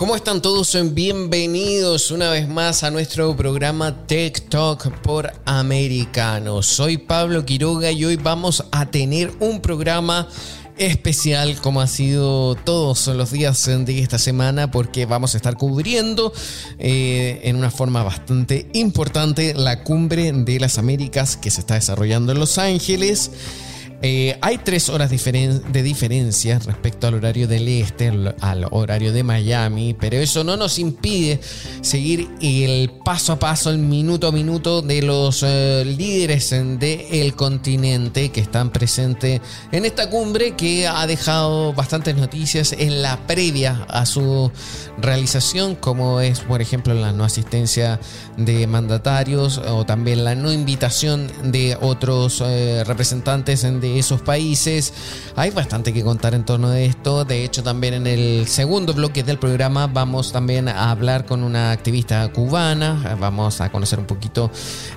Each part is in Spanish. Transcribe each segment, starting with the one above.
¿Cómo están todos? Bienvenidos una vez más a nuestro programa Tech Talk por Americano. Soy Pablo Quiroga y hoy vamos a tener un programa especial como ha sido todos los días de esta semana porque vamos a estar cubriendo eh, en una forma bastante importante la cumbre de las Américas que se está desarrollando en Los Ángeles. Eh, hay tres horas de diferencia respecto al horario del este, al horario de Miami, pero eso no nos impide seguir el paso a paso, el minuto a minuto de los eh, líderes del continente que están presentes en esta cumbre que ha dejado bastantes noticias en la previa a su realización, como es, por ejemplo, la no asistencia de mandatarios o también la no invitación de otros eh, representantes de esos países. Hay bastante que contar en torno a esto. De hecho, también en el segundo bloque del programa vamos también a hablar con una activista cubana. Vamos a conocer un poquito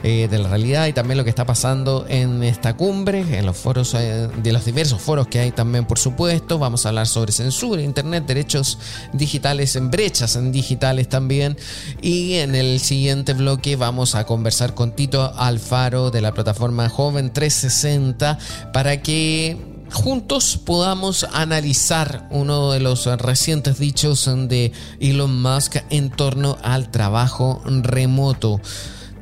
eh, de la realidad y también lo que está pasando en esta cumbre, en los foros, eh, de los diversos foros que hay también, por supuesto. Vamos a hablar sobre censura, internet, derechos digitales, en brechas en digitales también. Y en el siguiente bloque vamos a conversar con Tito Alfaro de la plataforma Joven 360 para para que juntos podamos analizar uno de los recientes dichos de Elon Musk en torno al trabajo remoto.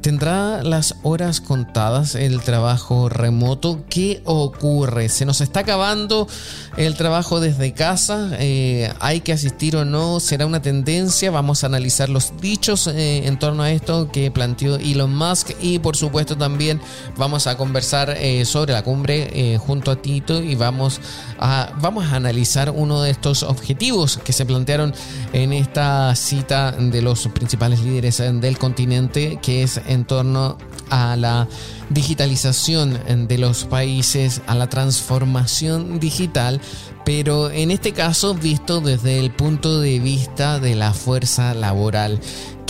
¿Tendrá las horas contadas el trabajo remoto? ¿Qué ocurre? ¿Se nos está acabando el trabajo desde casa? Eh, ¿Hay que asistir o no? ¿Será una tendencia? Vamos a analizar los dichos eh, en torno a esto que planteó Elon Musk y por supuesto también vamos a conversar eh, sobre la cumbre junto a Tito y vamos a, vamos a analizar uno de estos objetivos que se plantearon en esta cita de los principales líderes del continente que es en torno a la digitalización de los países, a la transformación digital, pero en este caso visto desde el punto de vista de la fuerza laboral.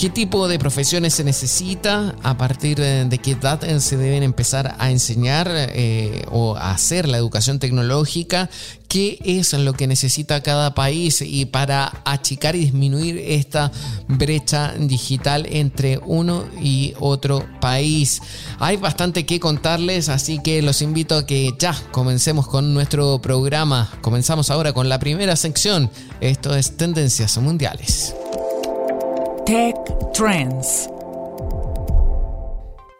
¿Qué tipo de profesiones se necesita? ¿A partir de qué edad se deben empezar a enseñar eh, o a hacer la educación tecnológica? ¿Qué es lo que necesita cada país y para achicar y disminuir esta brecha digital entre uno y otro país? Hay bastante que contarles, así que los invito a que ya comencemos con nuestro programa. Comenzamos ahora con la primera sección. Esto es Tendencias Mundiales. Tech Trends.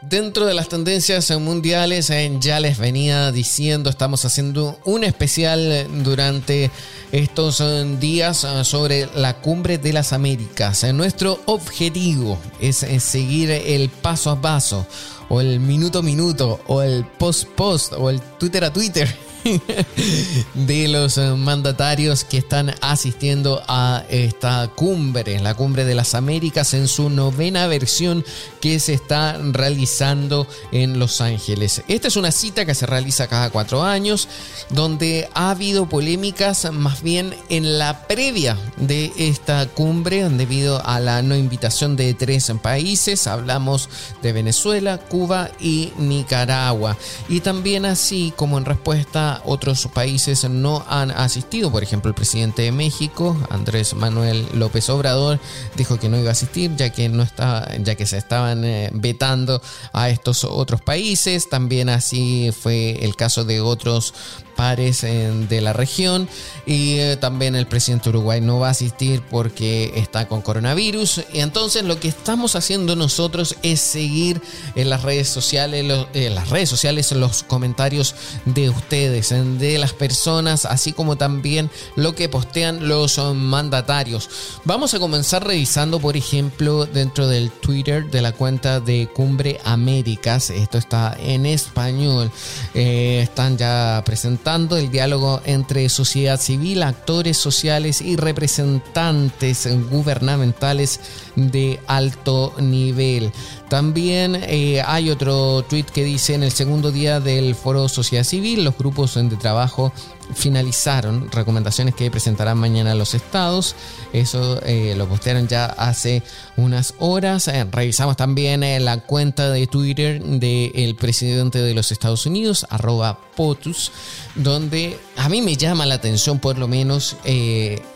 Dentro de las tendencias mundiales, eh, ya les venía diciendo, estamos haciendo un especial durante estos eh, días eh, sobre la cumbre de las Américas. Nuestro objetivo es seguir el paso a paso, o el minuto a minuto, o el post post, o el Twitter a Twitter de los eh, mandatarios que están asistiendo a esta cumbre, la cumbre de las Américas en su novena versión que se está realizando en Los Ángeles. Esta es una cita que se realiza cada cuatro años, donde ha habido polémicas más bien en la previa de esta cumbre debido a la no invitación de tres países. Hablamos de Venezuela, Cuba y Nicaragua. Y también así como en respuesta otros países no han asistido. Por ejemplo, el presidente de México, Andrés Manuel López Obrador, dijo que no iba a asistir ya que no está, ya que se estaban eh, vetando a estos otros países. También así fue el caso de otros pares de la región y eh, también el presidente de Uruguay no va a asistir porque está con coronavirus y entonces lo que estamos haciendo nosotros es seguir en las redes sociales en las redes sociales los comentarios de ustedes de las personas así como también lo que postean los mandatarios. Vamos a comenzar revisando por ejemplo dentro del Twitter de la cuenta de Cumbre Américas. Esto está en español. Eh, están ya presentando el diálogo entre sociedad civil, actores sociales y representantes gubernamentales de alto nivel. También eh, hay otro tweet que dice en el segundo día del foro Sociedad Civil, los grupos de trabajo finalizaron recomendaciones que presentarán mañana los estados. Eso eh, lo postearon ya hace unas horas. Eh, revisamos también eh, la cuenta de Twitter del presidente de los Estados Unidos, arroba POTUS, donde a mí me llama la atención por lo menos,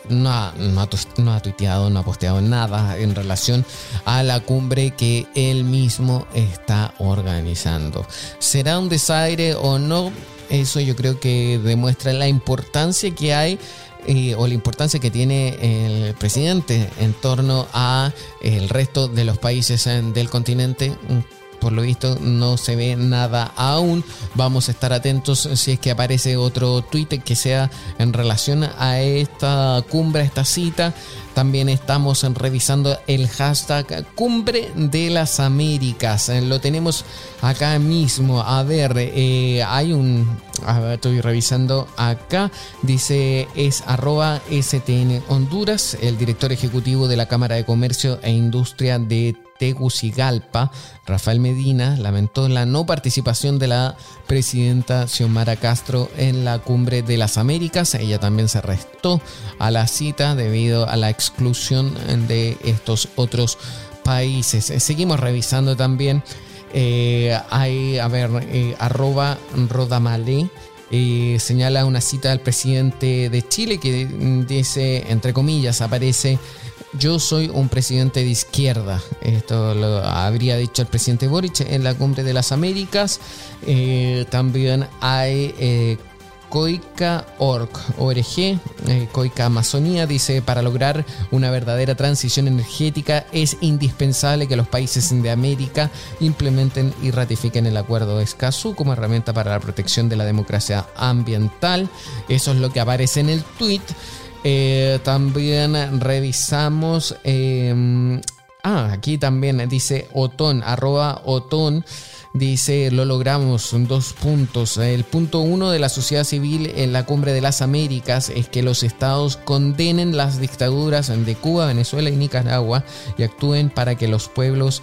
no, ha, no ha tuiteado, no ha posteado nada en relación a la cumbre que él mismo está organizando. ¿Será un desaire o no? Eso yo creo que demuestra la importancia que hay eh, o la importancia que tiene el presidente en torno a el resto de los países del continente por lo visto no se ve nada aún. Vamos a estar atentos si es que aparece otro tweet que sea en relación a esta cumbre, a esta cita. También estamos revisando el hashtag Cumbre de las Américas. Lo tenemos acá mismo. A ver, eh, hay un... Estoy revisando acá. Dice es arroba STN Honduras, el director ejecutivo de la Cámara de Comercio e Industria de Tegucigalpa, Rafael Medina, lamentó la no participación de la presidenta Xiomara Castro en la cumbre de las Américas. Ella también se restó a la cita debido a la exclusión de estos otros países. Seguimos revisando también. Eh, hay, a ver, eh, arroba Rodamale. Eh, señala una cita del presidente de Chile que dice, entre comillas, aparece yo soy un presidente de izquierda. Esto lo habría dicho el presidente Boric en la cumbre de las Américas. Eh, también hay eh, Coica Org, ORG, eh, Coica Amazonía, dice, para lograr una verdadera transición energética es indispensable que los países de América implementen y ratifiquen el acuerdo de Escazú como herramienta para la protección de la democracia ambiental. Eso es lo que aparece en el tweet. Eh, también revisamos. Em, ah, aquí también dice Otón, arroba Otón. Dice, lo logramos, dos puntos. El punto uno de la sociedad civil en la cumbre de las Américas es que los estados condenen las dictaduras de Cuba, Venezuela y Nicaragua y actúen para que los pueblos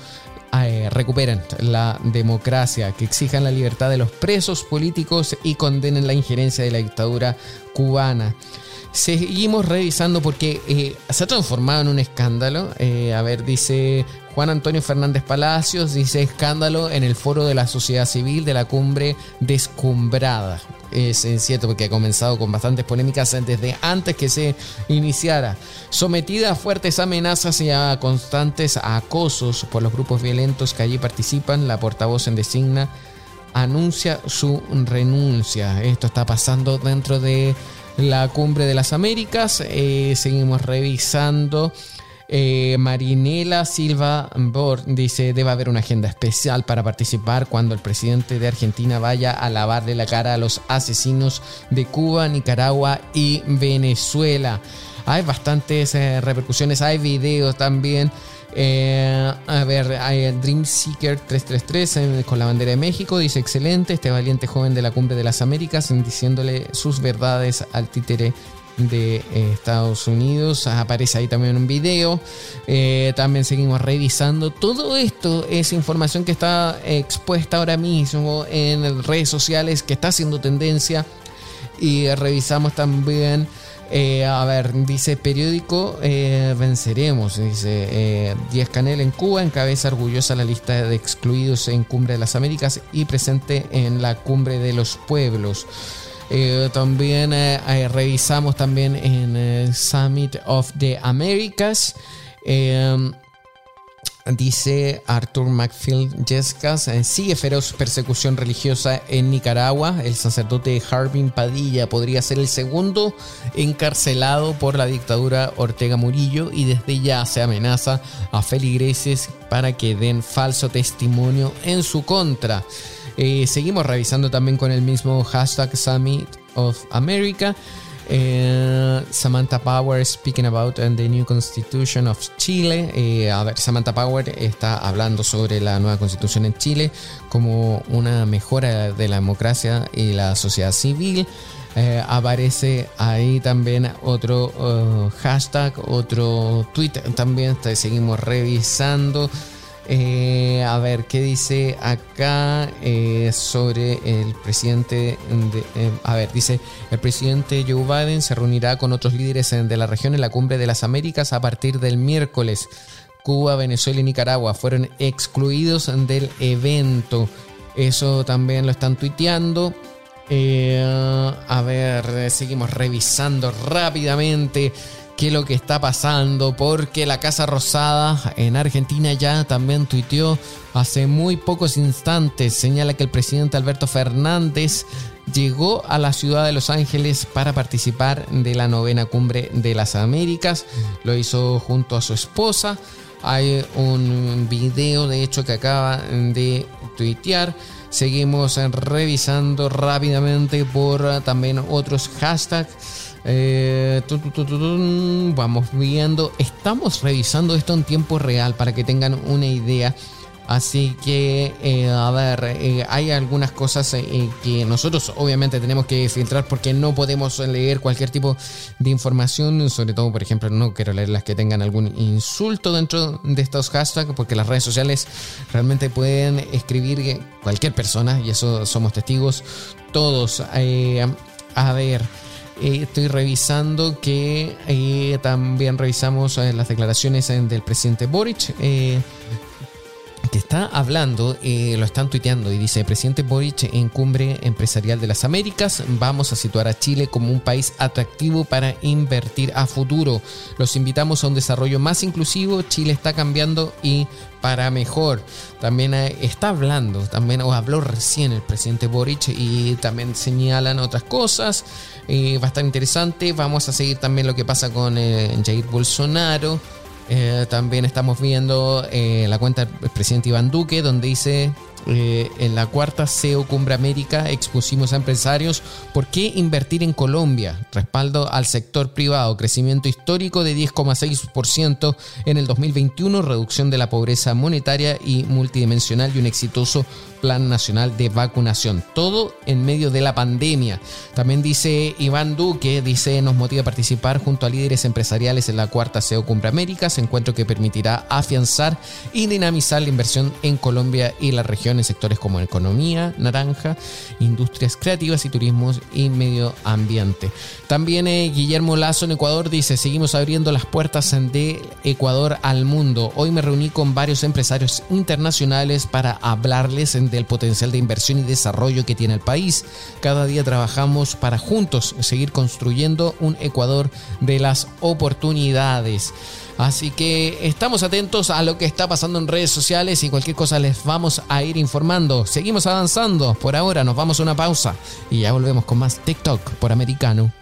eh, recuperen la democracia, que exijan la libertad de los presos políticos y condenen la injerencia de la dictadura cubana. Seguimos revisando porque eh, se ha transformado en un escándalo. Eh, a ver, dice Juan Antonio Fernández Palacios, dice escándalo en el foro de la sociedad civil de la cumbre descumbrada. Es, cierto porque ha comenzado con bastantes polémicas desde antes que se iniciara. Sometida a fuertes amenazas y a constantes acosos por los grupos violentos que allí participan, la portavoz en designa anuncia su renuncia. Esto está pasando dentro de la cumbre de las Américas. Eh, seguimos revisando. Eh, Marinela Silva Bor dice debe haber una agenda especial para participar cuando el presidente de Argentina vaya a lavarle la cara a los asesinos de Cuba, Nicaragua y Venezuela. Hay bastantes eh, repercusiones, hay videos también eh, a ver, hay Dream Seeker 333 eh, con la bandera de México. Dice: Excelente, este valiente joven de la cumbre de las Américas diciéndole sus verdades al títere de eh, Estados Unidos. Aparece ahí también un video. también seguimos revisando. Todo esto es información que está expuesta ahora mismo en redes sociales, que está haciendo tendencia. Y revisamos también eh, a ver, dice periódico eh, Venceremos. Dice eh, Díaz Canel en Cuba encabeza orgullosa la lista de excluidos en Cumbre de las Américas y presente en la Cumbre de los Pueblos. también revisamos también en Summit of the Americas. Dice Arthur Macfield Yescas, eh, sigue feroz persecución religiosa en Nicaragua. El sacerdote Harbin Padilla podría ser el segundo encarcelado por la dictadura Ortega Murillo y desde ya se amenaza a feligreses para que den falso testimonio en su contra. Eh, seguimos revisando también con el mismo hashtag Summit of America. Eh, Samantha Power speaking about the new constitution of Chile. Eh, a ver, Samantha Power está hablando sobre la nueva constitución en Chile como una mejora de la democracia y la sociedad civil. Eh, aparece ahí también otro hashtag, otro tweet también. Seguimos revisando. Eh, a ver, ¿qué dice acá eh, sobre el presidente? Eh, a ver, dice, el presidente Joe Biden se reunirá con otros líderes de la región en la cumbre de las Américas a partir del miércoles. Cuba, Venezuela y Nicaragua fueron excluidos del evento. Eso también lo están tuiteando. a ver, seguimos revisando rápidamente qué lo que está pasando, porque la Casa Rosada en Argentina ya también tuiteó hace muy pocos instantes, señala que el presidente Alberto Fernández llegó a la ciudad de Los Ángeles para participar de la novena cumbre de las Américas, lo hizo junto a su esposa. Hay un video de hecho que acaba de tuitear. Seguimos revisando rápidamente por también otros hashtags eh, vamos viendo, estamos revisando esto en tiempo real para que tengan una idea. Así que, eh, a ver, eh, hay algunas cosas que nosotros obviamente tenemos que filtrar porque no podemos leer cualquier tipo de información, sobre todo, por ejemplo, no quiero leer las que tengan algún insulto dentro de estos hashtags, porque las redes sociales realmente pueden escribir cualquier persona y eso somos testigos todos. a ver. Eh, estoy revisando que eh, también revisamos eh, las declaraciones del presidente Boric que está hablando, lo están tuiteando y dice, presidente Boric en cumbre empresarial de las Américas, vamos a situar a Chile como un país atractivo para invertir a futuro. Los invitamos a un desarrollo más inclusivo, Chile está cambiando y para mejor. También eh, está hablando, también habló recién el presidente Boric y también señalan otras cosas. Eh, estar interesante. Vamos a seguir también lo que pasa con Jair Bolsonaro. Eh, también estamos viendo eh, la cuenta del presidente Iván Duque, donde dice eh, en la cuarta CEO Cumbre América expusimos a empresarios por qué invertir en Colombia, respaldo al sector privado, crecimiento histórico de 10,6% en el 2021, reducción de la pobreza monetaria y multidimensional y un exitoso Plan Nacional de Vacunación. Todo en medio de la pandemia. También dice Iván Duque, dice, nos motiva a participar junto a líderes empresariales en la cuarta CEO Cumbre Américas, encuentro que permitirá afianzar y dinamizar la inversión en Colombia y la región en sectores como economía, naranja, industrias creativas y turismo y medio ambiente. También eh, Guillermo Lazo en Ecuador dice, seguimos abriendo las puertas de Ecuador al mundo. Hoy me reuní con varios empresarios internacionales para hablarles del potencial de inversión y desarrollo que tiene el país. Cada día trabajamos para juntos seguir construyendo un Ecuador de las oportunidades. Así que estamos atentos a lo que está pasando en redes sociales y cualquier cosa les vamos a ir informando. Seguimos avanzando. Por ahora nos vamos a una pausa y ya volvemos con más TikTok por americano.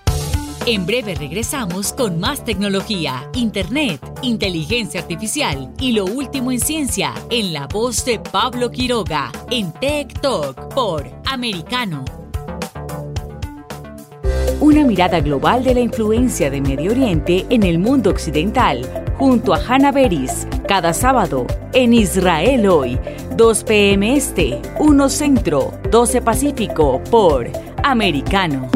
En breve regresamos con más tecnología, internet, inteligencia artificial y lo último en ciencia en la voz de Pablo Quiroga en Talk por Americano. Una mirada global de la influencia de Medio Oriente en el mundo occidental junto a Hannah Beris cada sábado en Israel hoy, 2 p.m. Este, 1 Centro, 12 Pacífico por Americano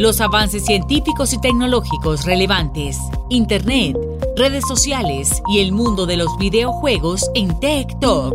los avances científicos y tecnológicos relevantes, Internet, redes sociales y el mundo de los videojuegos en Tech Talk.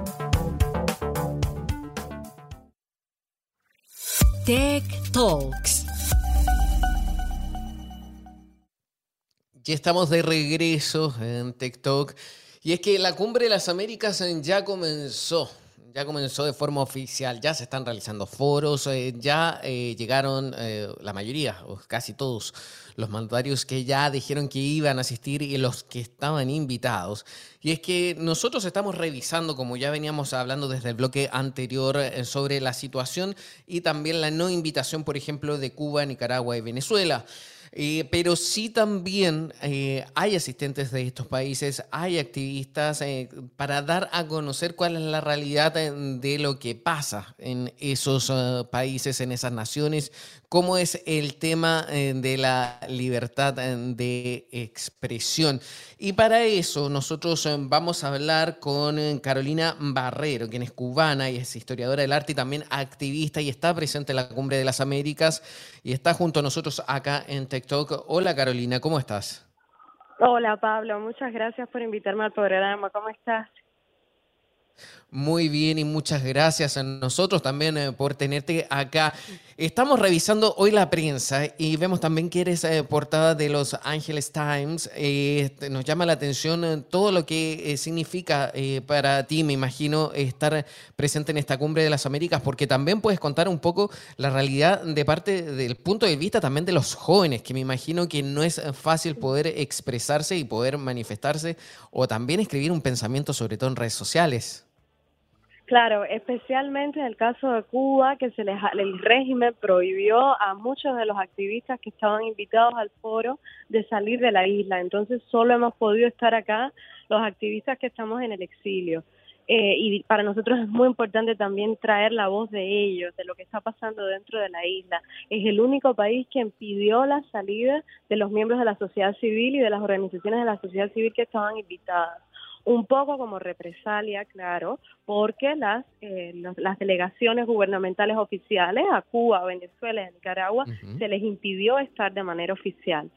Tech Talks. Ya estamos de regreso en TikTok. Y es que la cumbre de las Américas ya comenzó. Ya comenzó de forma oficial, ya se están realizando foros, eh, ya eh, llegaron eh, la mayoría, o casi todos, los mandatarios que ya dijeron que iban a asistir y los que estaban invitados. Y es que nosotros estamos revisando, como ya veníamos hablando desde el bloque anterior, sobre la situación y también la no invitación, por ejemplo, de Cuba, Nicaragua y Venezuela. Eh, pero sí también eh, hay asistentes de estos países, hay activistas para dar a conocer cuál es la realidad de lo que pasa en esos países, en esas naciones, cómo es el tema eh, de la libertad eh, de expresión. Y para eso nosotros eh, vamos a hablar con Carolina Barrero, quien es cubana y es historiadora del arte y también activista y está presente en la Cumbre de las Américas y está junto a nosotros acá en Hola Carolina, ¿cómo estás? Hola Pablo, muchas gracias por invitarme al programa. ¿Cómo estás? Muy bien y muchas gracias a nosotros también eh, por tenerte acá. Estamos revisando hoy la prensa y vemos también que eres eh, portada de los Angeles Times. Eh, nos llama la atención todo lo que significa para ti, me imagino, estar presente en esta cumbre de las Américas, porque también puedes contar un poco la realidad de parte del punto de vista también de los jóvenes, que me imagino que no es fácil poder expresarse y poder manifestarse o también escribir un pensamiento, sobre todo en redes sociales. Claro, especialmente en el caso de Cuba, que se les, el régimen prohibió a muchos de los activistas que estaban invitados al foro de salir de la isla. Entonces solo hemos podido estar acá los activistas que estamos en el exilio. Eh, y para nosotros es muy importante también traer la voz de ellos, de lo que está pasando dentro de la isla. Es el único país que impidió la salida de los miembros de la sociedad civil y de las organizaciones de la sociedad civil que estaban invitadas un poco como represalia, claro, porque las, eh, las delegaciones gubernamentales oficiales a Cuba, Venezuela y a Nicaragua se les impidió estar de manera oficial.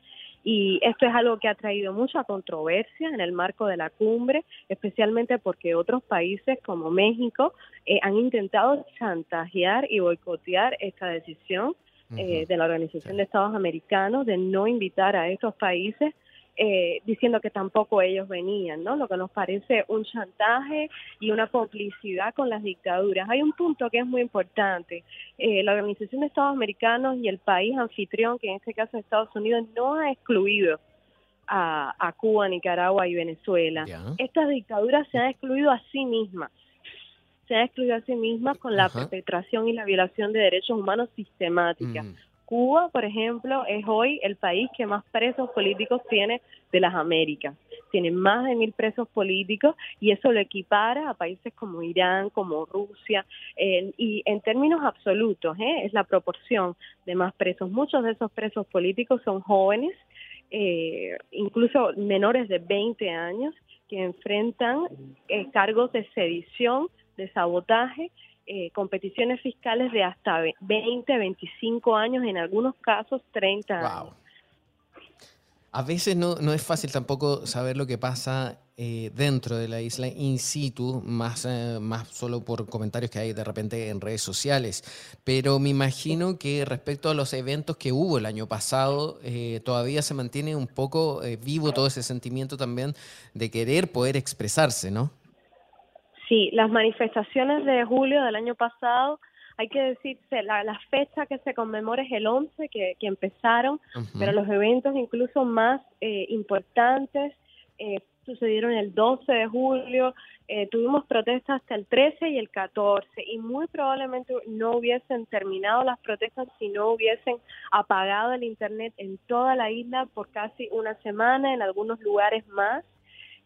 Y esto es algo que ha traído mucha controversia en el marco de la cumbre, especialmente porque otros países como México eh, han intentado chantajear y boicotear esta decisión eh, de la Organización de Estados Americanos de no invitar a estos países eh, diciendo que tampoco ellos venían, ¿no? Lo que nos parece un chantaje y una complicidad con las dictaduras. Hay un punto que es muy importante. Eh, la Organización de Estados Americanos y el país anfitrión, que en este caso es Estados Unidos, no ha excluido a, Cuba, Nicaragua y Venezuela. Estas dictaduras se han excluido a sí mismas se han excluido a sí mismas con la perpetración y la violación de derechos humanos sistemática. Mm. Cuba, por ejemplo, es hoy el país que más presos políticos tiene de las Américas. Tiene más de mil presos políticos y eso lo equipara a países como Irán, como Rusia. y en términos absolutos, ¿eh? es la proporción de más presos. Muchos de esos presos políticos son jóvenes, eh, incluso menores de 20 años, que enfrentan eh, cargos de sedición, de sabotaje eh, competiciones fiscales de hasta 20, 25 años, en algunos casos 30 años. A veces no, es fácil tampoco saber lo que pasa eh, dentro de la isla in situ, más, eh, más solo por comentarios que hay de repente en redes sociales. Pero me imagino que respecto a los eventos que hubo el año pasado, todavía se mantiene un poco vivo todo ese sentimiento también de querer poder expresarse, ¿no? Sí, las manifestaciones de julio del año pasado, hay que decirse, la, la fecha que se conmemora es el 11, que, que empezaron, pero los eventos incluso más eh, importantes eh, sucedieron el 12 de julio, eh, tuvimos protestas hasta el 13 y el 14 y muy probablemente no hubiesen terminado las protestas si no hubiesen apagado el Internet en toda la isla por casi una semana, en algunos lugares más.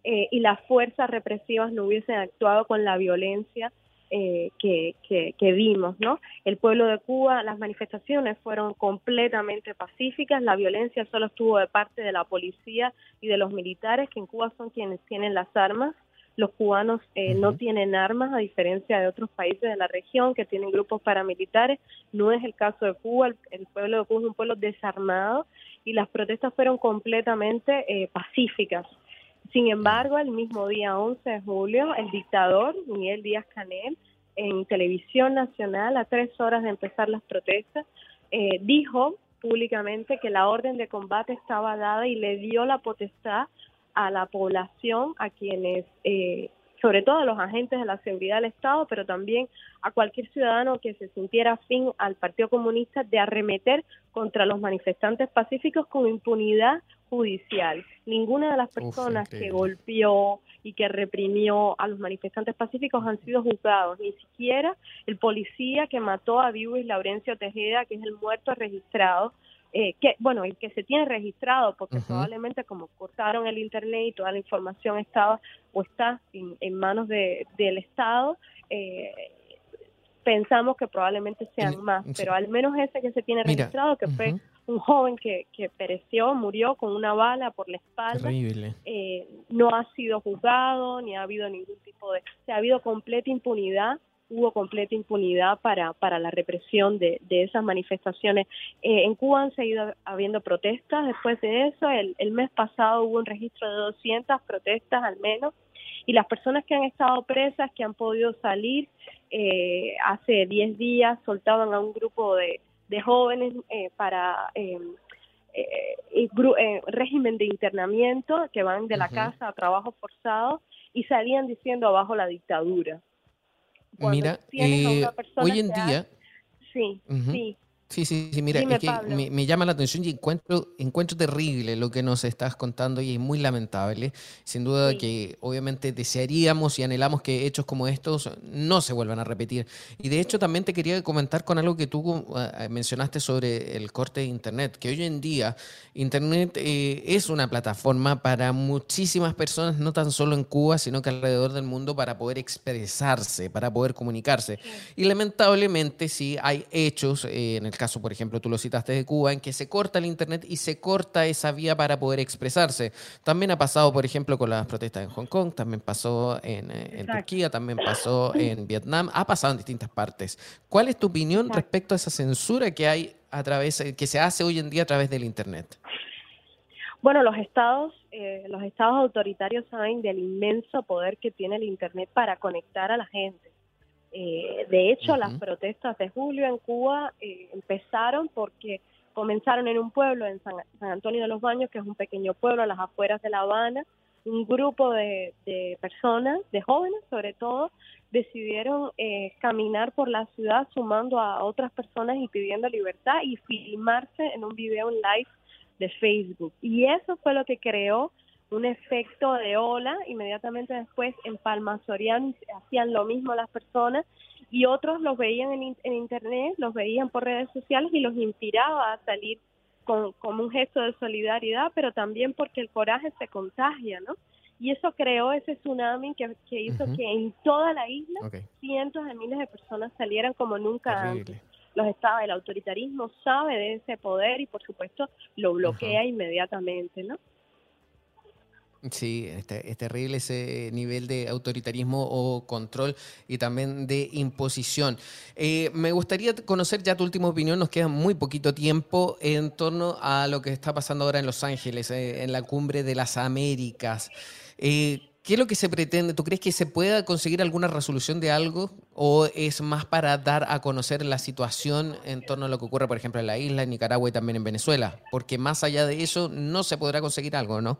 Eh, y las fuerzas represivas no hubiesen actuado con la violencia eh, que, que, vimos, ¿no? El pueblo de Cuba, las manifestaciones fueron completamente pacíficas, la violencia solo estuvo de parte de la policía y de los militares, que en Cuba son quienes tienen las armas. Los cubanos eh, no tienen armas, a diferencia de otros países de la región que tienen grupos paramilitares. No es el caso de Cuba, el, pueblo de Cuba es un pueblo desarmado y las protestas fueron completamente pacíficas. Sin embargo, el mismo día 11 de julio, el dictador Miguel Díaz Canel, en televisión nacional, a tres horas de empezar las protestas, eh, dijo públicamente que la orden de combate estaba dada y le dio la potestad a la población, a quienes eh, sobre todo a los agentes de la seguridad del Estado, pero también a cualquier ciudadano que se sintiera afín al Partido Comunista de arremeter contra los manifestantes pacíficos con impunidad judicial. Ninguna de las personas que golpeó y que reprimió a los manifestantes pacíficos han sido juzgados, ni siquiera el policía que mató a Vivis Laurencio Tejeda, que es el muerto registrado, eh, que bueno el que se tiene registrado porque probablemente como cortaron el internet y toda la información estaba o está en, manos de, del estado eh, pensamos que probablemente sean más pero al menos ese que se tiene registrado que fue un joven que, que pereció murió con una bala por la espalda eh, no ha sido juzgado ni ha habido ningún tipo de se ha habido completa impunidad hubo completa impunidad para, para la represión de, de esas manifestaciones. Eh, en Cuba han seguido habiendo protestas después de eso. El, el mes pasado hubo un registro de 200 protestas al menos. Y las personas que han estado presas, que han podido salir, eh, hace 10 días soltaban a un grupo de, de jóvenes eh, para eh, régimen de internamiento que van de la casa a trabajo forzado y salían diciendo abajo la dictadura. Mira, eh, hoy en día... Sí, sí. Sí, sí, sí, mira, es que me, llama la atención y encuentro, encuentro terrible lo que nos estás contando y es muy lamentable. Sin duda que obviamente desearíamos y anhelamos que hechos como estos no se vuelvan a repetir. Y de hecho también te quería comentar con algo que tú eh, mencionaste sobre el corte de Internet, que hoy en día Internet eh, es una plataforma para muchísimas personas, no tan solo en Cuba, sino que alrededor del mundo para poder expresarse, para poder comunicarse. Y lamentablemente sí hay hechos eh, en el caso, por ejemplo, tú lo citaste de Cuba, en que se corta el Internet y se corta esa vía para poder expresarse. También ha pasado, por ejemplo, con las protestas en Hong Kong, también pasó en, eh, Turquía, también pasó en Vietnam, ha pasado en distintas partes. ¿Cuál es tu opinión respecto a esa censura que hay a través, que se hace hoy en día a través del Internet? Bueno, los estados, eh, los estados autoritarios saben del inmenso poder que tiene el Internet para conectar a la gente. Eh, de hecho, las protestas de julio en Cuba eh, empezaron porque comenzaron en un pueblo, en San, Antonio de los Baños, que es un pequeño pueblo a las afueras de La Habana. Un grupo de, personas, de jóvenes sobre todo, decidieron eh, caminar por la ciudad sumando a otras personas y pidiendo libertad y filmarse en un video en live de Facebook. Y eso fue lo que creó un efecto de ola. Inmediatamente después en Palma Soriano hacían lo mismo las personas y otros los veían en, en Internet, los veían por redes sociales y los inspiraba a salir con, como un gesto de solidaridad, pero también porque el coraje se contagia, ¿no? Y eso creó ese tsunami que, hizo que en toda la isla cientos de miles de personas salieran como nunca antes. Los estados, el autoritarismo sabe de ese poder y por supuesto lo bloquea inmediatamente, ¿no? Sí, es, terrible ese nivel de autoritarismo o control y también de imposición. Eh, me gustaría conocer ya tu última opinión, nos queda muy poquito tiempo en torno a lo que está pasando ahora en Los Ángeles, eh, en la cumbre de las Américas. Eh, ¿Qué es lo que se pretende? ¿Tú crees que se pueda conseguir alguna resolución de algo o es más para dar a conocer la situación en torno a lo que ocurre, por ejemplo, en la isla, en Nicaragua y también en Venezuela? Porque más allá de eso no se podrá conseguir algo, ¿no?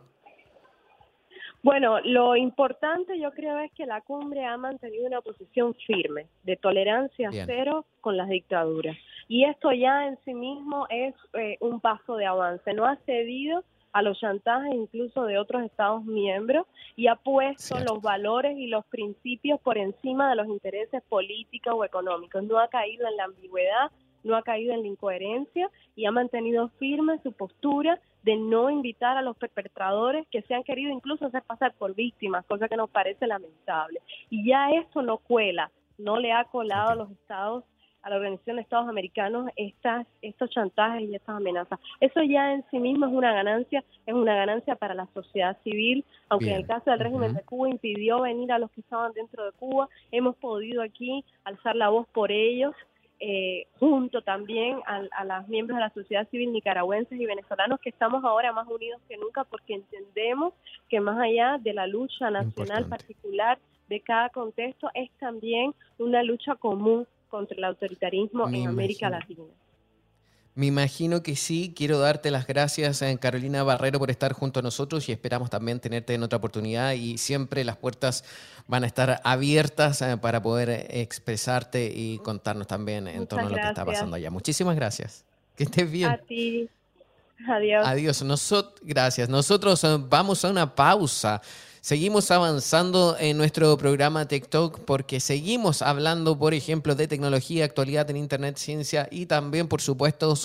Bueno, lo importante yo creo es que la cumbre ha mantenido una posición firme de tolerancia cero con las dictaduras. Y esto ya en sí mismo es eh, un paso de avance. No ha cedido a los chantajes incluso de otros Estados miembros y ha puesto los valores y los principios por encima de los intereses políticos o económicos. No ha caído en la ambigüedad, no ha caído en la incoherencia y ha mantenido firme su postura de no invitar a los perpetradores que se han querido incluso hacer pasar por víctimas, cosa que nos parece lamentable. Y ya esto no cuela, no le ha colado a los estados, a la Organización de Estados Americanos estas, estos chantajes y estas amenazas. Eso ya en sí mismo es una ganancia, es una ganancia para la sociedad civil, aunque en el caso del régimen de Cuba impidió venir a los que estaban dentro de Cuba, hemos podido aquí alzar la voz por ellos eh, junto también a, a los miembros de la sociedad civil nicaragüenses y venezolanos que estamos ahora más unidos que nunca porque entendemos que más allá de la lucha nacional particular de cada contexto es también una lucha común contra el autoritarismo en América Latina. Me imagino que sí. Quiero darte las gracias, a eh, Carolina Barrero, por estar junto a nosotros y esperamos también tenerte en otra oportunidad y siempre las puertas van a estar abiertas eh, para poder eh, expresarte y contarnos también en torno a lo que está pasando allá. Muchísimas gracias. Que estés bien. A ti. Adiós. Adiós. gracias. Nosotros vamos a una pausa. Seguimos avanzando en nuestro programa TikTok porque seguimos hablando, por ejemplo, de tecnología, actualidad en Internet, ciencia y también, por supuesto,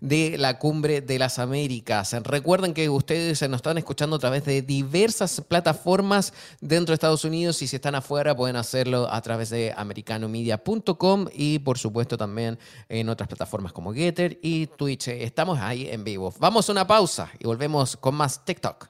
de la cumbre de las Américas. Recuerden que ustedes nos están escuchando a través de diversas plataformas dentro de Estados Unidos y si están afuera pueden hacerlo a través de americanomedia.com y, por supuesto, también en otras plataformas como Getter y Twitch. Estamos ahí en vivo. Vamos a una pausa y volvemos con más TikTok.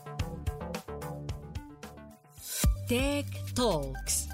Tech Talks.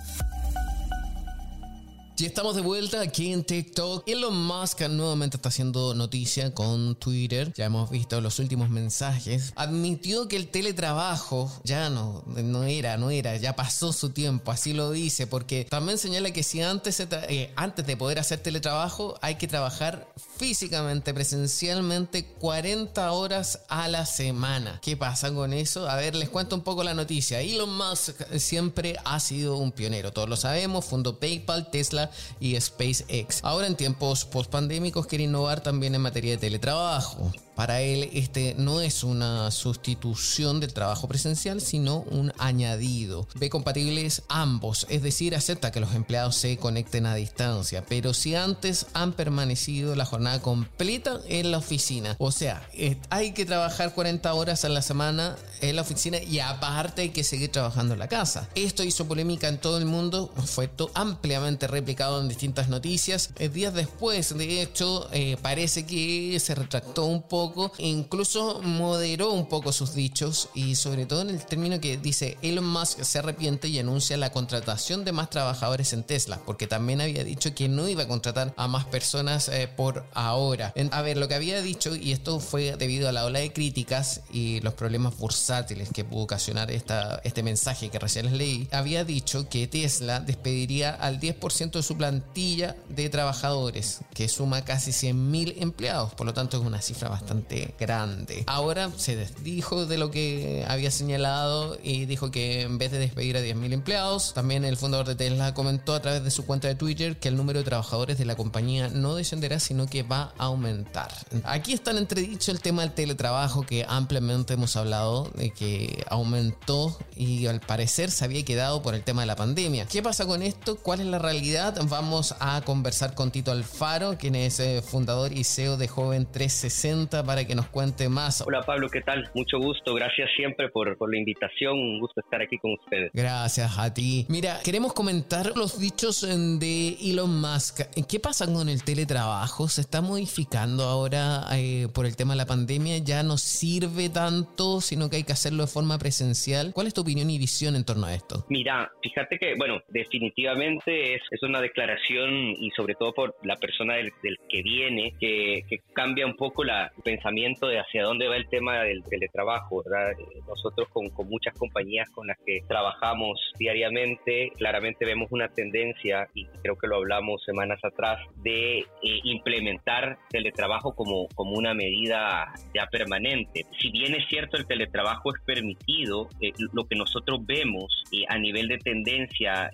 Ya estamos de vuelta aquí en TikTok. Elon Musk nuevamente está haciendo noticia con Twitter. Ya hemos visto los últimos mensajes. Admitió que el teletrabajo ya no, no era, no era, ya pasó su tiempo. Así lo dice, porque también señala que si antes, eh, antes de poder hacer teletrabajo hay que trabajar físicamente, presencialmente, 40 horas a la semana. ¿Qué pasa con eso? A ver, les cuento un poco la noticia. Elon Musk siempre ha sido un pionero, todos lo sabemos. Fundó PayPal, Tesla y SpaceX. Ahora en tiempos post-pandémicos quiere innovar también en materia de teletrabajo. Para él este no es una sustitución del trabajo presencial, sino un añadido. Ve compatibles ambos, es decir, acepta que los empleados se conecten a distancia, pero si antes han permanecido la jornada completa en la oficina, o sea, hay que trabajar 40 horas a la semana en la oficina y aparte hay que seguir trabajando en la casa. Esto hizo polémica en todo el mundo, fue ampliamente replicado en distintas noticias. Eh, días después, de hecho, eh, parece que se retractó un poco incluso moderó un poco sus dichos y sobre todo en el término que dice Elon Musk se arrepiente y anuncia la contratación de más trabajadores en Tesla, porque también había dicho que no iba a contratar a más personas eh, por ahora. A ver, lo que había dicho, y esto fue debido a la ola de críticas y los problemas bursátiles que pudo ocasionar esta, este mensaje que recién les leí, había dicho que Tesla despediría al 10% de su plantilla de trabajadores, que suma casi 100.000 empleados, por lo tanto es una cifra bastante grande. Ahora se desdijo de lo que había señalado y dijo que en vez de despedir a 10.000 empleados, también el fundador de Tesla comentó a través de su cuenta de Twitter que el número de trabajadores de la compañía no descenderá, sino que va a aumentar. Aquí está en entredicho el tema del teletrabajo que ampliamente hemos hablado de que aumentó y al parecer se había quedado por el tema de la pandemia. ¿Qué pasa con esto? ¿Cuál es la realidad? Vamos a conversar con Tito Alfaro, quien es eh, fundador y CEO de Joven 360 para que nos cuente más. Hola Pablo, ¿qué tal? Mucho gusto, gracias siempre por, por la invitación, un gusto estar aquí con ustedes. Gracias a ti. Mira, queremos comentar los dichos de Elon Musk. ¿Qué pasa con el teletrabajo? ¿Se está modificando ahora eh, por el tema de la pandemia? ¿Ya no sirve tanto, sino que hay que hacerlo de forma presencial? ¿Cuál es tu opinión y visión en torno a esto? Mira, fíjate que, bueno, definitivamente es, es una declaración y sobre todo por la persona del, del que viene que, que cambia un poco la pensamiento de hacia dónde va el tema del teletrabajo, ¿verdad? Nosotros con, muchas compañías con las que trabajamos diariamente, claramente vemos una tendencia, y creo que lo hablamos semanas atrás, de eh, implementar teletrabajo como, como una medida ya permanente. Si bien es cierto el teletrabajo es permitido, eh, lo que nosotros vemos eh, a nivel de tendencia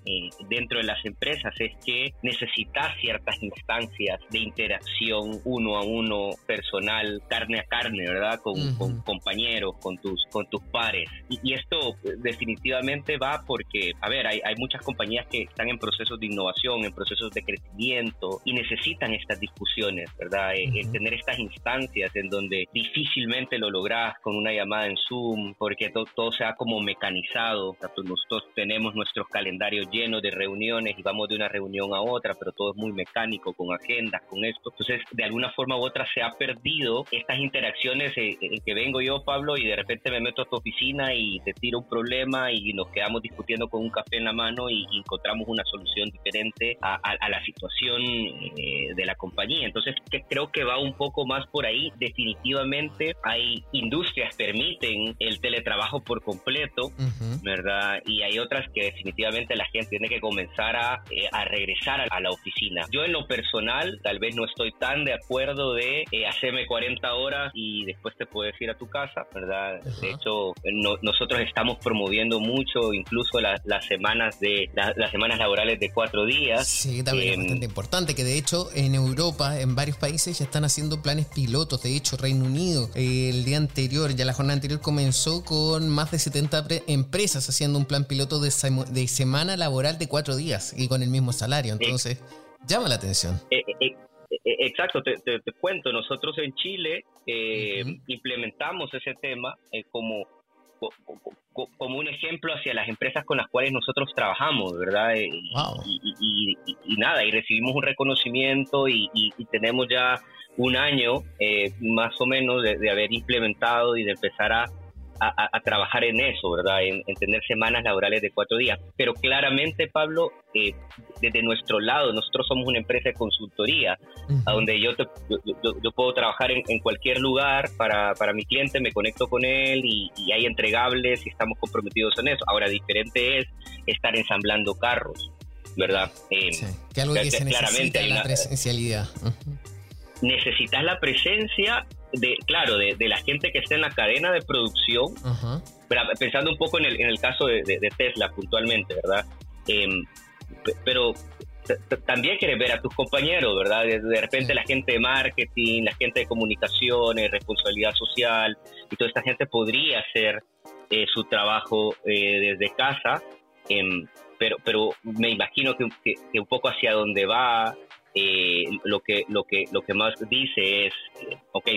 dentro de las empresas es que necesitas ciertas instancias de interacción uno a uno personal carne a carne, ¿verdad? Con, compañeros, con tus, con tus pares. Y, esto eh, definitivamente va porque, a ver, hay, hay muchas compañías que están en procesos de innovación, en procesos de crecimiento y necesitan estas discusiones, ¿verdad? El tener estas instancias en donde difícilmente lo logras con una llamada en Zoom, porque todo, todo se ha como mecanizado. nosotros tenemos nuestros calendarios llenos de reuniones y vamos de una reunión a otra, pero todo es muy mecánico, con agendas, con esto. Entonces, de alguna forma u otra se ha perdido estas interacciones en que vengo yo, Pablo, y de repente me meto a tu oficina y te tiro un problema y nos quedamos discutiendo con un café en la mano y, encontramos una solución diferente a, la situación eh, de la compañía. Entonces, creo que va un poco más por ahí. Definitivamente hay industrias que permiten el teletrabajo por completo, ¿verdad? Y hay otras que definitivamente la gente tiene que comenzar a, eh, regresar a, la oficina. Yo en lo personal, tal vez no estoy tan de acuerdo de eh, hacerme 40 horas y después te puedes ir a tu casa, ¿verdad? De hecho, nosotros estamos promoviendo mucho incluso las semanas de las semanas laborales de cuatro días. Sí, también es em, bastante importante que de hecho en Europa, en varios países ya están haciendo planes pilotos. De hecho, Reino Unido el día anterior, ya la jornada anterior comenzó con más de 70 empresas haciendo un plan piloto de, de semana laboral de cuatro días y con el mismo salario. Entonces, llama la atención. Eh, eh, eh, exacto, te, cuento, nosotros en Chile implementamos ese tema como como un ejemplo hacia las empresas con las cuales nosotros trabajamos, ¿verdad? Y, nada, y recibimos un reconocimiento y, tenemos ya un año más o menos de, haber implementado y de empezar a, a, trabajar en eso, ¿verdad? En, tener semanas laborales de cuatro días. Pero claramente, Pablo, eh, desde nuestro lado, nosotros somos una empresa de consultoría, a donde yo, yo, puedo trabajar en, cualquier lugar para, para, mi cliente, me conecto con él y, hay entregables y estamos comprometidos en eso. Ahora, diferente es estar ensamblando carros, ¿verdad? Eh, que algo que se necesita la presencialidad. Necesitas la presencia de, claro, de, la gente que está en la cadena de producción, pensando un poco en el, en el caso de, Tesla puntualmente, ¿verdad? Em, pero también quieres ver a tus compañeros, ¿verdad? De, repente la gente de marketing, la gente de comunicaciones, responsabilidad social, y toda esta gente podría hacer eh, su trabajo eh, desde casa, em, pero, pero me imagino que, que, un poco hacia donde va, eh, lo, que, lo, que, lo que más dice es, ok,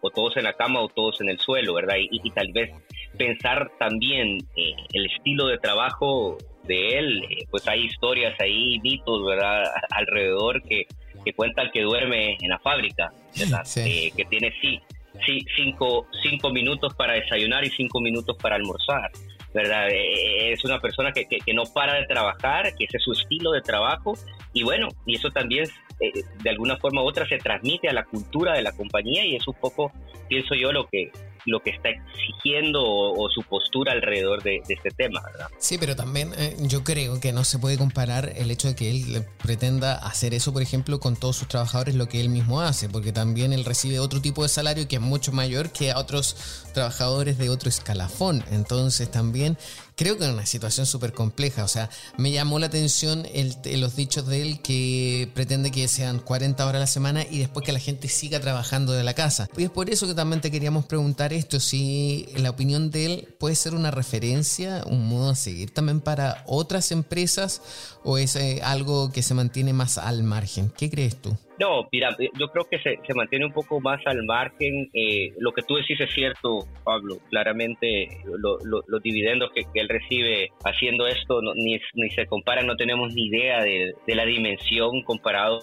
o, todos en la cama o todos en el suelo, ¿verdad? Y, tal vez pensar también eh, el estilo de trabajo de él, eh, pues hay historias ahí, mitos, ¿verdad? Alrededor que, que cuentan que duerme en la fábrica, ¿verdad? Eh, que tiene sí, sí cinco, cinco minutos para desayunar y cinco minutos para almorzar. ¿Verdad? Es una persona que, que, que, no para de trabajar, que ese es su estilo de trabajo y bueno, y eso también eh, de alguna forma u otra se transmite a la cultura de la compañía y es un poco, pienso yo, lo que, lo que está exigiendo o, su postura alrededor de, este tema, ¿verdad? Sí, pero también eh, yo creo que no se puede comparar el hecho de que él pretenda hacer eso, por ejemplo, con todos sus trabajadores, lo que él mismo hace, porque también él recibe otro tipo de salario que es mucho mayor que a otros trabajadores de otro escalafón. Entonces también creo que es una situación súper compleja. O sea, me llamó la atención los dichos de él que pretende que sean 40 horas a la semana y después que la gente siga trabajando de la casa. Y es por eso que también te queríamos preguntar esto, si la opinión de él puede ser una referencia, un modo a seguir también para otras empresas o es eh, algo que se mantiene más al margen. ¿Qué crees tú? No, mira, eh, yo creo que se, se mantiene un poco más al margen. Eh, lo que tú decís es cierto, Pablo. Claramente los dividendos que, él recibe haciendo esto ni, ni, se comparan, no tenemos ni idea de, la dimensión comparado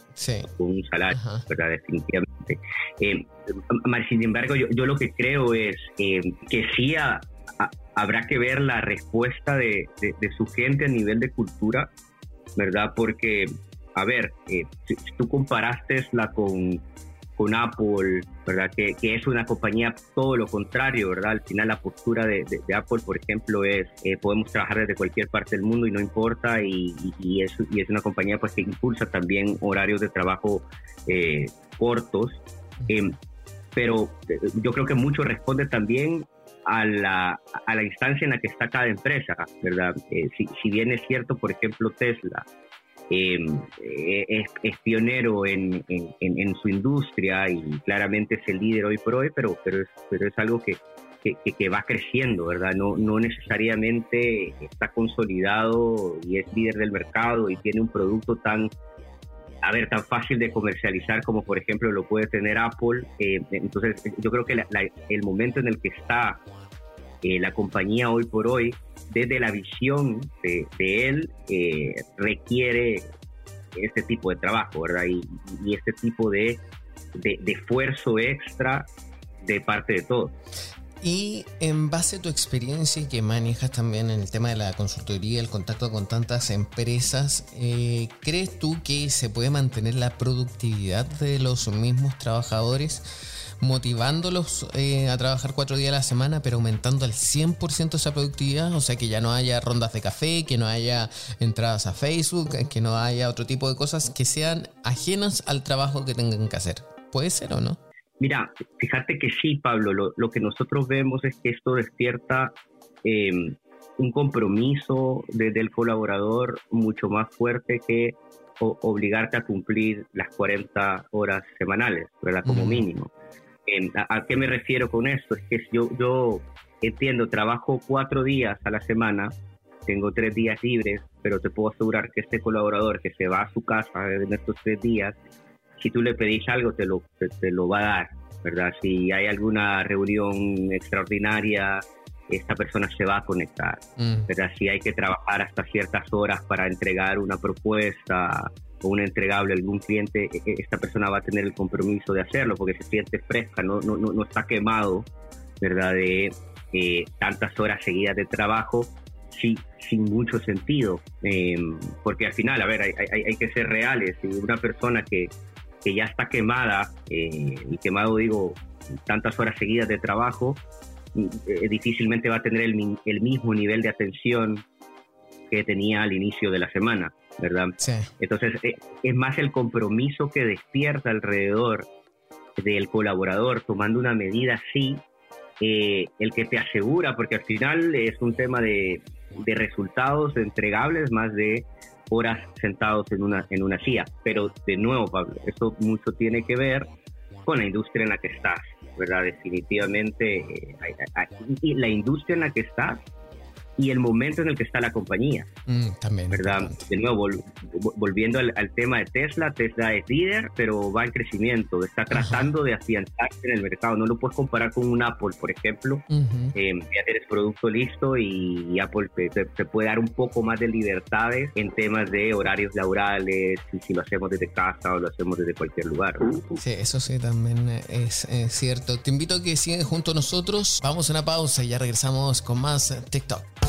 con un salario, ¿verdad? Definitivamente. Eh, sin embargo, yo, yo, lo que creo es que sí habrá que ver la respuesta de, de su gente a nivel de cultura, ¿verdad? Porque a ver, eh, si, tú comparaste la con, con Apple, ¿verdad? Que, que, es una compañía todo lo contrario, ¿verdad? Al final la postura de, de, Apple, por ejemplo, es eh, podemos trabajar desde cualquier parte del mundo y no importa y, y, es, y es una compañía pues que impulsa también horarios de trabajo eh, cortos. Em, pero yo creo que mucho responde también a la, a la instancia en la que está cada empresa, ¿verdad? si, si bien es cierto, por ejemplo, Tesla, eh, es, pionero en, en, su industria y claramente es el líder hoy por hoy, pero, pero, es, pero es algo que, que, va creciendo, ¿verdad? No, no necesariamente está consolidado y es líder del mercado y tiene un producto tan, a ver, tan fácil de comercializar como por ejemplo lo puede tener Apple. Eh, entonces yo creo que el momento en el que está eh, la compañía hoy por hoy, desde la visión de, él, eh, requiere este tipo de trabajo, ¿verdad? Y, este tipo de de, esfuerzo extra de parte de todos. Y en base a tu experiencia y que manejas también en el tema de la consultoría, el contacto con tantas empresas, eh, ¿crees tú que se puede mantener la productividad de los mismos trabajadores? Motivándolos eh, a trabajar cuatro días a la semana, pero aumentando al 100% esa productividad, o sea, que ya no haya rondas de café, que no haya entradas a Facebook, que no haya otro tipo de cosas que sean ajenas al trabajo que tengan que hacer. ¿Puede ser o no? Mira, fíjate que sí, Pablo, lo, que nosotros vemos es que esto despierta em, un compromiso desde el colaborador mucho más fuerte que obligarte a cumplir las 40 horas semanales, ¿verdad? Como mínimo. ¿A, qué me refiero con esto? Es que yo, yo entiendo, trabajo cuatro días a la semana, tengo tres días libres, pero te puedo asegurar que este colaborador que se va a su casa en estos tres días, si tú le pedís algo, te lo, te, lo va a dar, ¿verdad? Si hay alguna reunión extraordinaria, esta persona se va a conectar, mm. ¿verdad? Si hay que trabajar hasta ciertas horas para entregar una propuesta, o un entregable a algún cliente, e, e, esta persona va a tener el compromiso de hacerlo porque se siente fresca, no, no, no, está quemado, ¿verdad? De eh, tantas horas seguidas de trabajo sí, sin mucho sentido, em, porque al final, a ver, hay, hay, hay, que ser reales, y una persona que, que ya está quemada, eh, y quemado digo, tantas horas seguidas de trabajo, eh, difícilmente va a tener el, el mismo nivel de atención que tenía al inicio de la semana. ¿Verdad? Entonces, eh, es más el compromiso que despierta alrededor del colaborador tomando una medida así, eh, el que te asegura, porque al final es un tema de, de, resultados entregables más de horas sentados en una, en una silla. Pero de nuevo, Pablo, eso mucho tiene que ver con la industria en la que estás, ¿verdad? Definitivamente, eh, y la industria en la que estás y el momento en el que está la compañía. Mm, también. ¿Verdad? De nuevo, volviendo al, tema de Tesla, Tesla es líder, pero va en crecimiento, está tratando de afianzarse en el mercado. No lo puedes comparar con un Apple, por ejemplo. Eh, ya tienes producto listo y, Apple te, puede dar un poco más de libertades en temas de horarios laborales, y si lo hacemos desde casa o lo hacemos desde cualquier lugar. Sí, eso sí, también es, es cierto. Te invito a que sigas junto a nosotros. Vamos a una pausa y ya regresamos con más TikTok.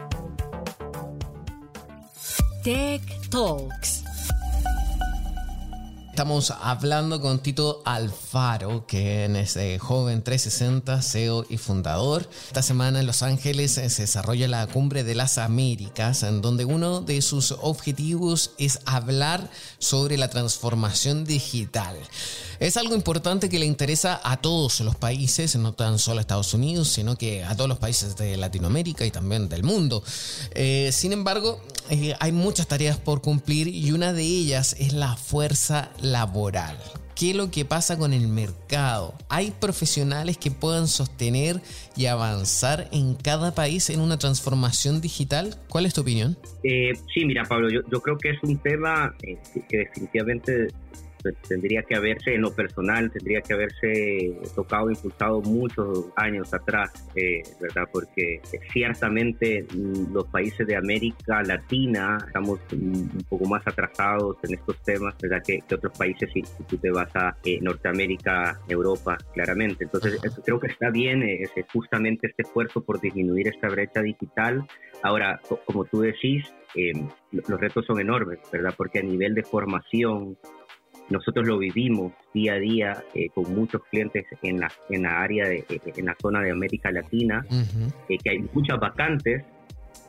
Tech Talks. Estamos hablando con Tito Alfaro, que es eh, joven 360, CEO y fundador. Esta semana en Los Ángeles eh, se desarrolla la Cumbre de las Américas, en donde uno de sus objetivos es hablar sobre la transformación digital. Es algo importante que le interesa a todos los países, no tan solo a Estados Unidos, sino que a todos los países de Latinoamérica y también del mundo. Eh, sin embargo, hay muchas tareas por cumplir y una de ellas es la fuerza laboral. ¿Qué es lo que pasa con el mercado? ¿Hay profesionales que puedan sostener y avanzar en cada país en una transformación digital? ¿Cuál es tu opinión? Eh, sí, mira, Pablo, yo, creo que es un tema que definitivamente tendría que haberse, en lo personal, tendría que haberse tocado, impulsado muchos años atrás, eh, ¿verdad? Porque ciertamente mm, los países de América Latina estamos un poco más atrasados en estos temas, ¿verdad? Que, otros países, si, tú te vas a eh, Norteamérica, Europa, claramente. Entonces, creo que está bien eh, justamente este esfuerzo por disminuir esta brecha digital. Ahora, como tú decís, los retos son enormes, ¿verdad? Porque a nivel de formación, nosotros lo vivimos día a día eh, con muchos clientes en la, en la área, de, eh, en la zona de América Latina, eh, que hay muchas vacantes,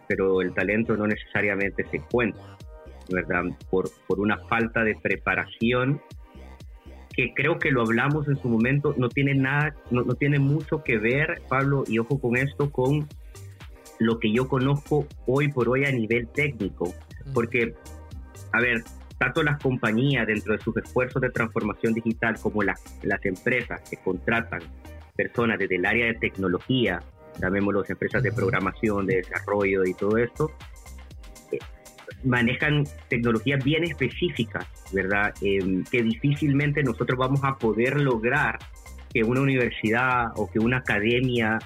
pero el talento no necesariamente se encuentra, ¿verdad? Por, por una falta de preparación que creo que lo hablamos en su momento, no tiene nada, no, no tiene mucho que ver, Pablo, y ojo con esto, con lo que yo conozco hoy por hoy a nivel técnico, porque, a ver, tanto las compañías dentro de sus esfuerzos de transformación digital como las, las empresas que contratan personas desde el área de tecnología, llamémoslo empresas de programación, de desarrollo y todo esto, eh, manejan tecnologías bien específicas, ¿verdad? Em, que difícilmente nosotros vamos a poder lograr que una universidad o que una academia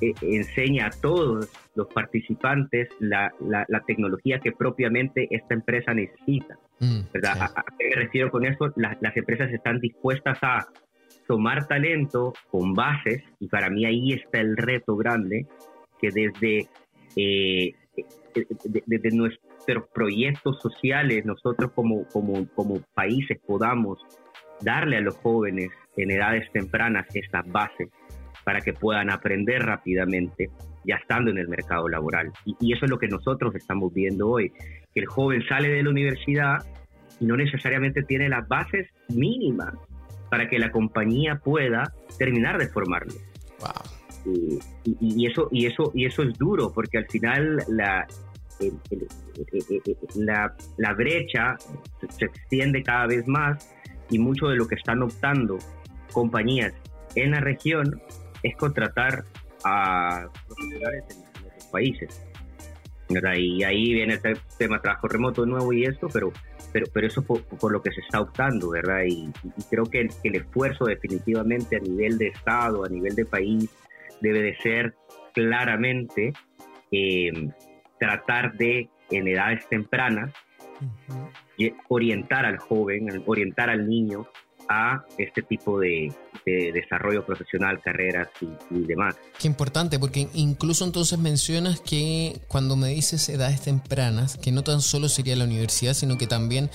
eh, enseña a todos los participantes la, la, tecnología que propiamente esta empresa necesita. Mm, ¿verdad? ¿A, qué me refiero con eso? las empresas están dispuestas a tomar talento con bases y para mí ahí está el reto grande que desde, eh, eh, desde nuestros proyectos sociales nosotros como, como, como países podamos darle a los jóvenes en edades tempranas estas bases para que puedan aprender rápidamente ya estando en el mercado laboral. Y, eso es lo que nosotros estamos viendo hoy, el joven sale de la universidad y no necesariamente tiene las bases mínimas para que la compañía pueda terminar de formarlo. Y, eso, y, eso, y eso es duro, porque al final la, la, la brecha se extiende cada vez más y mucho de lo que están optando compañías en la región es contratar a profesionales en, otros países. Y ahí viene el tema de trabajo remoto nuevo y esto, pero, pero, pero eso por, por lo que se está optando, ¿verdad? Y, creo que el, el, esfuerzo definitivamente a nivel de Estado, a nivel de país, debe de ser claramente eh, tratar de, en edades tempranas, orientar al joven, orientar al niño a este tipo de, desarrollo profesional, carreras y, demás. Qué importante, porque incluso entonces mencionas que cuando me dices edades tempranas, que no tan solo sería la universidad, sino que también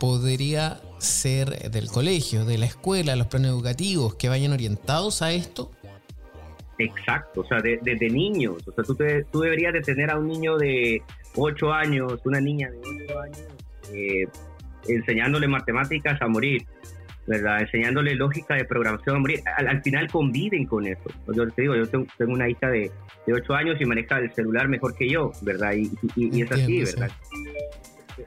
podría ser del colegio, de la escuela, los planes educativos, que vayan orientados a esto. Exacto, o sea, desde niños, o sea, tú, tú deberías de tener a un niño de 8 años, una niña de 8 años, eh, enseñándole matemáticas a morir ¿verdad? Enseñándole lógica de programación. Al, al final conviven con eso. Yo te digo, yo tengo, una hija de, de, 8 años y maneja el celular mejor que yo, ¿verdad? Y, y, es así, ¿verdad?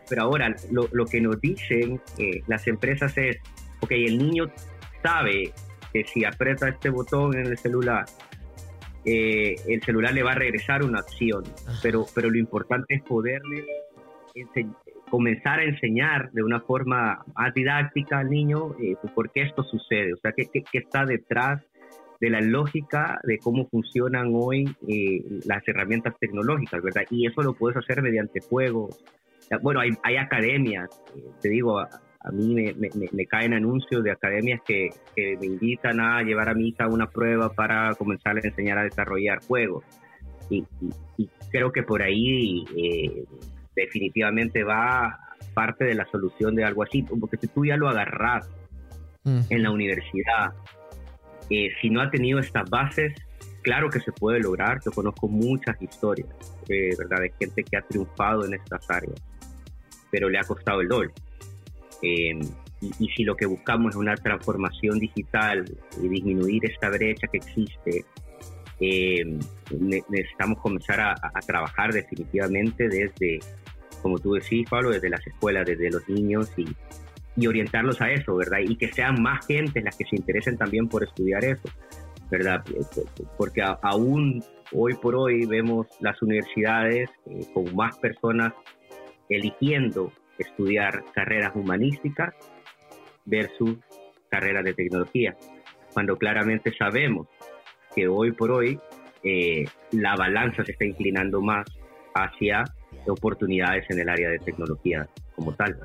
Pero ahora, lo, lo que nos dicen eh, las empresas es, ok, el niño sabe que si aprieta este botón en el celular, eh, el celular le va a regresar una acción, pero, pero lo importante es poderle comenzar a enseñar de una forma más didáctica al niño eh, por qué esto sucede, o sea, qué, qué, está detrás de la lógica de cómo funcionan hoy eh, las herramientas tecnológicas, ¿verdad? Y eso lo puedes hacer mediante juegos. Bueno, hay, hay academias, eh, te digo, a, mí me, me, me, caen anuncios de academias que, que, me invitan a llevar a mi hija una prueba para comenzar a enseñar a desarrollar juegos. Y, y, creo que por ahí eh, definitivamente va parte de la solución de algo así, porque si tú ya lo agarras mm. en la universidad, eh, si no ha tenido estas bases, claro que se puede lograr. Yo conozco muchas historias, eh, ¿verdad? De gente que ha triunfado en estas áreas, pero le ha costado el doble. Em, y, si lo que buscamos es una transformación digital y disminuir esta brecha que existe, em, necesitamos comenzar a, a, trabajar definitivamente desde, como tú decís, Pablo, desde las escuelas, desde los niños y, orientarlos a eso, ¿verdad? Y que sean más gente las que se interesen también por estudiar eso, ¿verdad? Porque aún hoy por hoy vemos las universidades eh, con más personas eligiendo estudiar carreras humanísticas versus carreras de tecnología, cuando claramente sabemos que hoy por hoy eh, la balanza se está inclinando más hacia oportunidades en el área de tecnología como tal.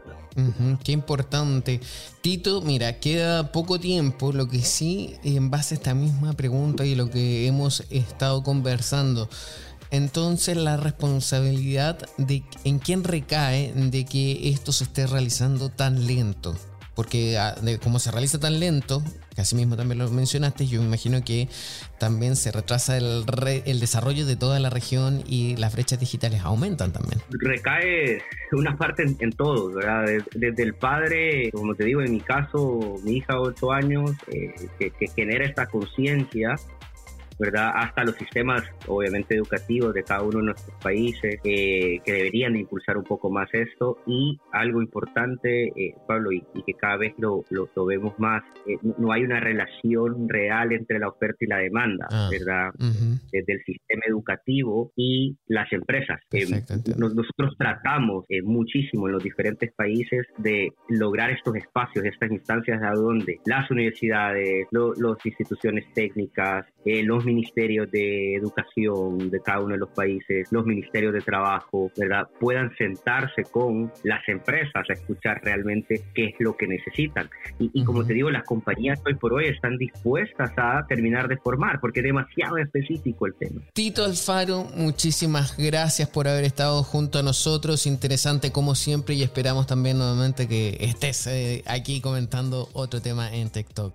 qué importante. Tito, mira, queda poco tiempo, lo que sí, en base a esta misma pregunta y lo que hemos estado conversando, entonces la responsabilidad de en quién recae de que esto se esté realizando tan lento porque ah, como se realiza tan lento, que así mismo también lo mencionaste, yo me imagino que también se retrasa el, el desarrollo de toda la región y las brechas digitales aumentan también. Recae una parte en, todo, ¿verdad? Desde, el padre, como te digo, en mi caso, mi hija de 8 años, eh, que, que genera esta conciencia ¿verdad? Hasta los sistemas, obviamente, educativos de cada uno de nuestros países, que deberían de impulsar un poco más esto. Y algo importante, eh, Pablo, y, que cada vez lo, lo, vemos más, eh, no hay una relación real entre la oferta y la demanda, ah, ¿verdad? Desde el sistema educativo y las empresas. Eh, nosotros tratamos muchísimo en los diferentes países de lograr estos espacios, estas instancias a donde las universidades, las instituciones técnicas, los ministerios de educación de cada uno de los países, los ministerios de trabajo, ¿verdad? Puedan sentarse con las empresas a escuchar realmente qué es lo que necesitan. Y, como te digo, las compañías hoy por hoy están dispuestas a terminar de formar porque es demasiado específico el tema. Tito Alfaro, muchísimas gracias por haber estado junto a nosotros. Interesante como siempre y esperamos también nuevamente que estés eh, aquí comentando otro tema en TikTok.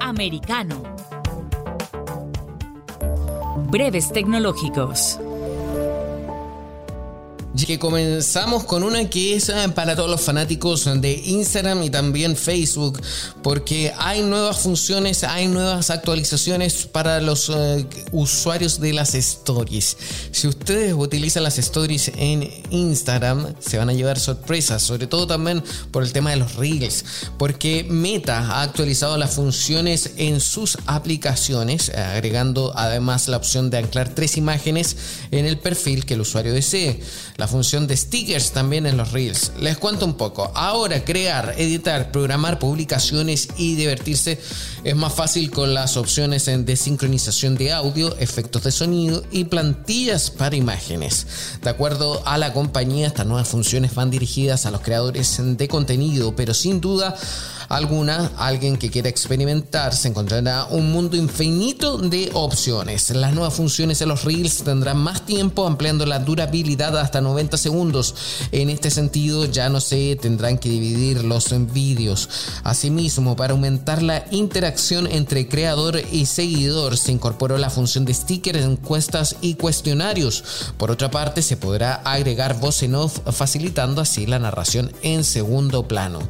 americano. Breves tecnológicos. Que comenzamos con una que es eh, para todos los fanáticos de Instagram y también Facebook, porque hay nuevas funciones, hay nuevas actualizaciones para los eh, usuarios de las stories. Si ustedes utilizan las stories en Instagram, se van a llevar sorpresas, sobre todo también por el tema de los reels, porque Meta ha actualizado las funciones en sus aplicaciones, agregando además la opción de anclar tres imágenes en el perfil que el usuario desee función de stickers también en los reels. Les cuento un poco. Ahora crear, editar, programar publicaciones y divertirse es más fácil con las opciones de sincronización de audio, efectos de sonido y plantillas para imágenes. De acuerdo a la compañía, estas nuevas funciones van dirigidas a los creadores de contenido, pero sin duda alguna, alguien que quiera experimentar se encontrará un mundo infinito de opciones. Las nuevas funciones en los Reels tendrán más tiempo, ampliando la durabilidad hasta 90 segundos. En este sentido, ya no se tendrán que dividir los vídeos. Asimismo, para aumentar la interacción entre creador y seguidor, se incorporó la función de stickers, encuestas y cuestionarios. Por otra parte, se podrá agregar voz en off, facilitando así la narración en segundo plano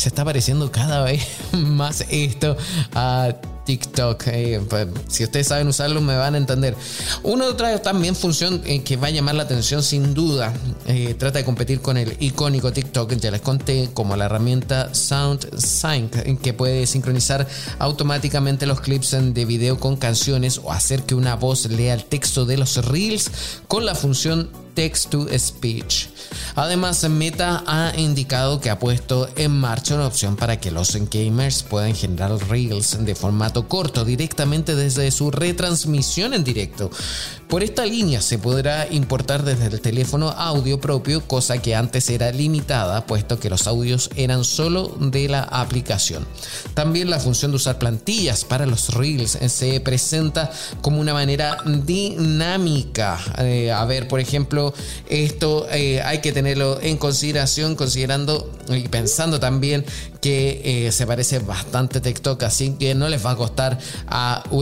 se está pareciendo cada vez más esto a TikTok. Eh, pues, si ustedes saben usarlo, me van a entender. Una otra también función eh, que va a llamar la atención sin duda. Eh, trata de competir con el icónico TikTok. Ya les conté como la herramienta Sound Sync que puede sincronizar automáticamente los clips de video con canciones o hacer que una voz lea el texto de los reels con la función text to speech. Además, Meta ha indicado que ha puesto en marcha una opción para que los gamers puedan generar reels de formato corto directamente desde su retransmisión en directo. Por esta línea se podrá importar desde el teléfono audio propio, cosa que antes era limitada, puesto que los audios eran solo de la aplicación. También la función de usar plantillas para los reels se presenta como una manera dinámica. Eh, a ver, por ejemplo, esto eh, hay que tenerlo en consideración, considerando y pensando también que eh, se parece bastante a TikTok, así que no les va a costar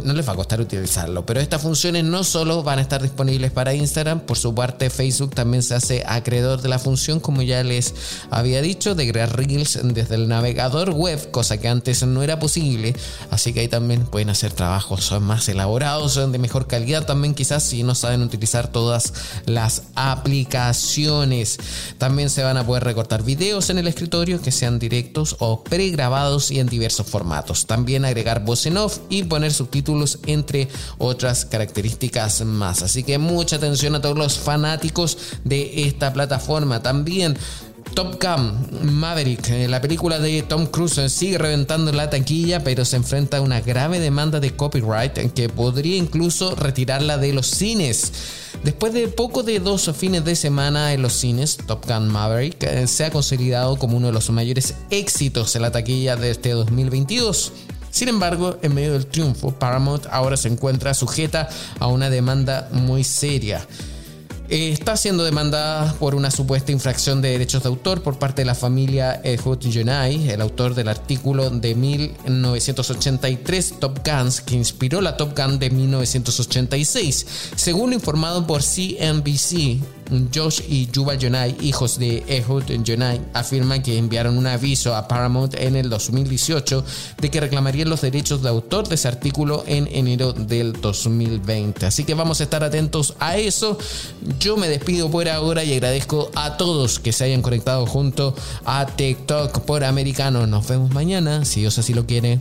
no les va a costar utilizarlo. Pero estas funciones no solo van a estar disponibles para Instagram, por su parte Facebook también se hace acreedor de la función, como ya les había dicho, de crear reels desde el navegador web, cosa que antes no era posible. Así que ahí también pueden hacer trabajos más elaborados, de mejor calidad también quizás si no saben utilizar todas las aplicaciones. También se van a poder recortar videos en el escritorio que sean directos o pregrabados y en diversos formatos. También agregar voz en off y poner subtítulos entre otras características más. Así que mucha atención a todos los fanáticos de esta plataforma. También Top Gun Maverick, eh, la película de Tom Cruise eh, sigue reventando la taquilla, pero se enfrenta a una grave demanda de copyright que podría incluso retirarla de los cines. Después de poco de dos fines de semana en los cines, Top Gun Maverick eh, se ha consolidado como uno de los mayores éxitos en la taquilla de este 2022. Sin embargo, en medio del triunfo, Paramount ahora se encuentra sujeta a una demanda muy seria. Eh, está siendo demandada por una supuesta infracción de derechos de autor por parte de la familia Ehud Yonai, el autor del artículo de 1983 Top Guns que inspiró la Top Gun de 1986. Según lo informado por CNBC, Josh y Yuval Jonai, hijos de Ehud Jonai, afirman que enviaron un aviso a Paramount en el 2018 de que reclamarían los derechos de autor de ese artículo en enero del 2020. Así que vamos a estar atentos a eso. Yo me despido por ahora y agradezco a todos que se hayan conectado junto a TikTok por Americano. Nos vemos mañana, si Dios así lo quiere.